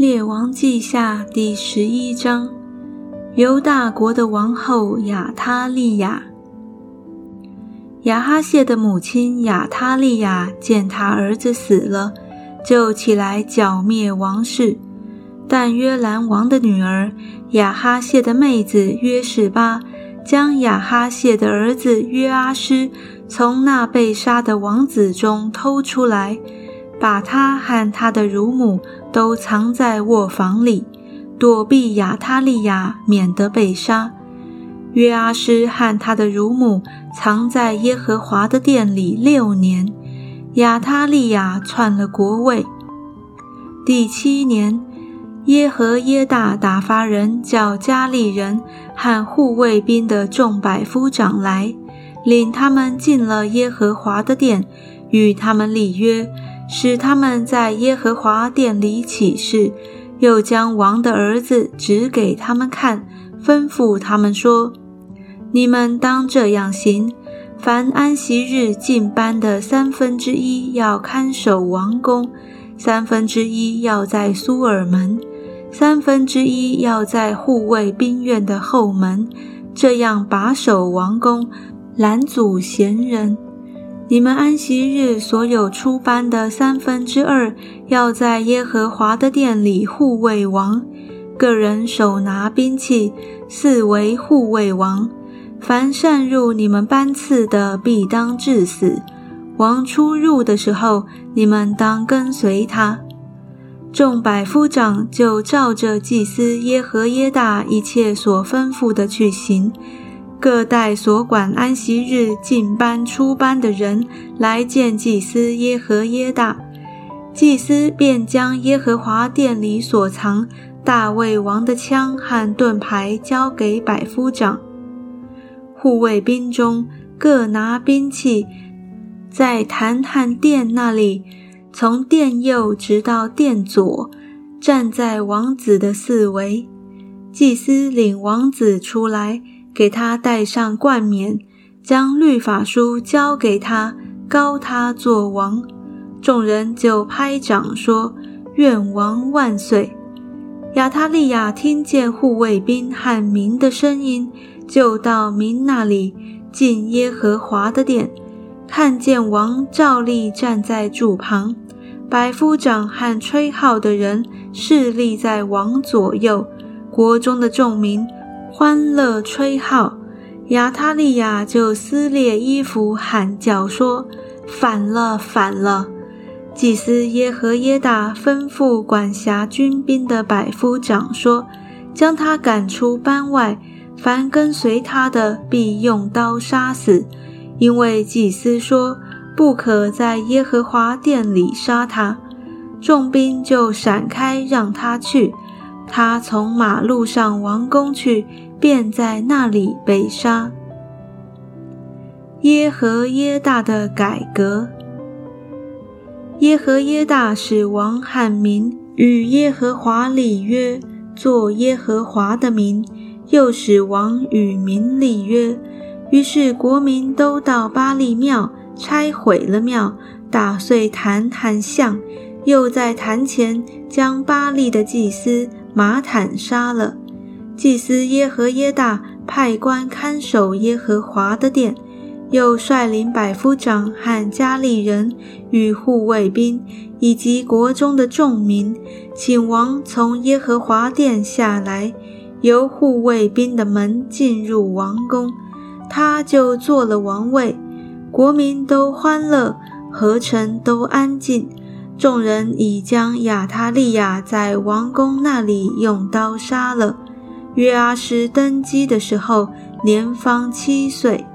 列王记下第十一章，犹大国的王后亚他利亚。亚哈谢的母亲亚他利亚见他儿子死了，就起来剿灭王室。但约兰王的女儿亚哈谢的妹子约示巴，将亚哈谢的儿子约阿施从那被杀的王子中偷出来。把他和他的乳母都藏在卧房里，躲避亚他利亚，免得被杀。约阿施和他的乳母藏在耶和华的殿里六年。亚他利亚篡了国位。第七年，耶和耶大打发人叫加利人和护卫兵的众百夫长来，领他们进了耶和华的殿，与他们立约。使他们在耶和华殿里起誓，又将王的儿子指给他们看，吩咐他们说：“你们当这样行：凡安息日进班的三分之一要看守王宫，三分之一要在苏尔门，三分之一要在护卫兵院的后门，这样把守王宫，拦阻闲人。”你们安息日所有出班的三分之二，要在耶和华的殿里护卫王，个人手拿兵器，四围护卫王。凡擅入你们班次的，必当致死。王出入的时候，你们当跟随他。众百夫长就照着祭司耶和耶大一切所吩咐的去行。各带所管安息日进班出班的人来见祭司耶和耶大，祭司便将耶和华殿里所藏大卫王的枪和盾牌交给百夫长。护卫兵中各拿兵器，在坛和殿那里，从殿右直到殿左，站在王子的四围。祭司领王子出来。给他戴上冠冕，将律法书交给他，高他做王。众人就拍掌说：“愿王万岁！”亚他利亚听见护卫兵和民的声音，就到民那里进耶和华的殿，看见王照例站在柱旁，百夫长和吹号的人侍立在王左右，国中的众民。欢乐吹号，亚他利亚就撕裂衣服，喊叫说：“反了，反了！”祭司耶和耶大吩咐管辖军兵的百夫长说：“将他赶出班外，凡跟随他的，必用刀杀死。因为祭司说，不可在耶和华殿里杀他。”众兵就闪开，让他去。他从马路上王宫去，便在那里被杀。耶和耶大的改革。耶和耶大使王和民与耶和华立约，做耶和华的民；又使王与民立约。于是国民都到巴利庙，拆毁了庙，打碎坛坛像，又在坛前将巴利的祭司。马坦杀了祭司耶和耶大，派官看守耶和华的殿，又率领百夫长和加利人与护卫兵，以及国中的众民，请王从耶和华殿下来，由护卫兵的门进入王宫，他就做了王位。国民都欢乐，合臣都安静。众人已将亚他利亚在王宫那里用刀杀了。约阿施登基的时候，年方七岁。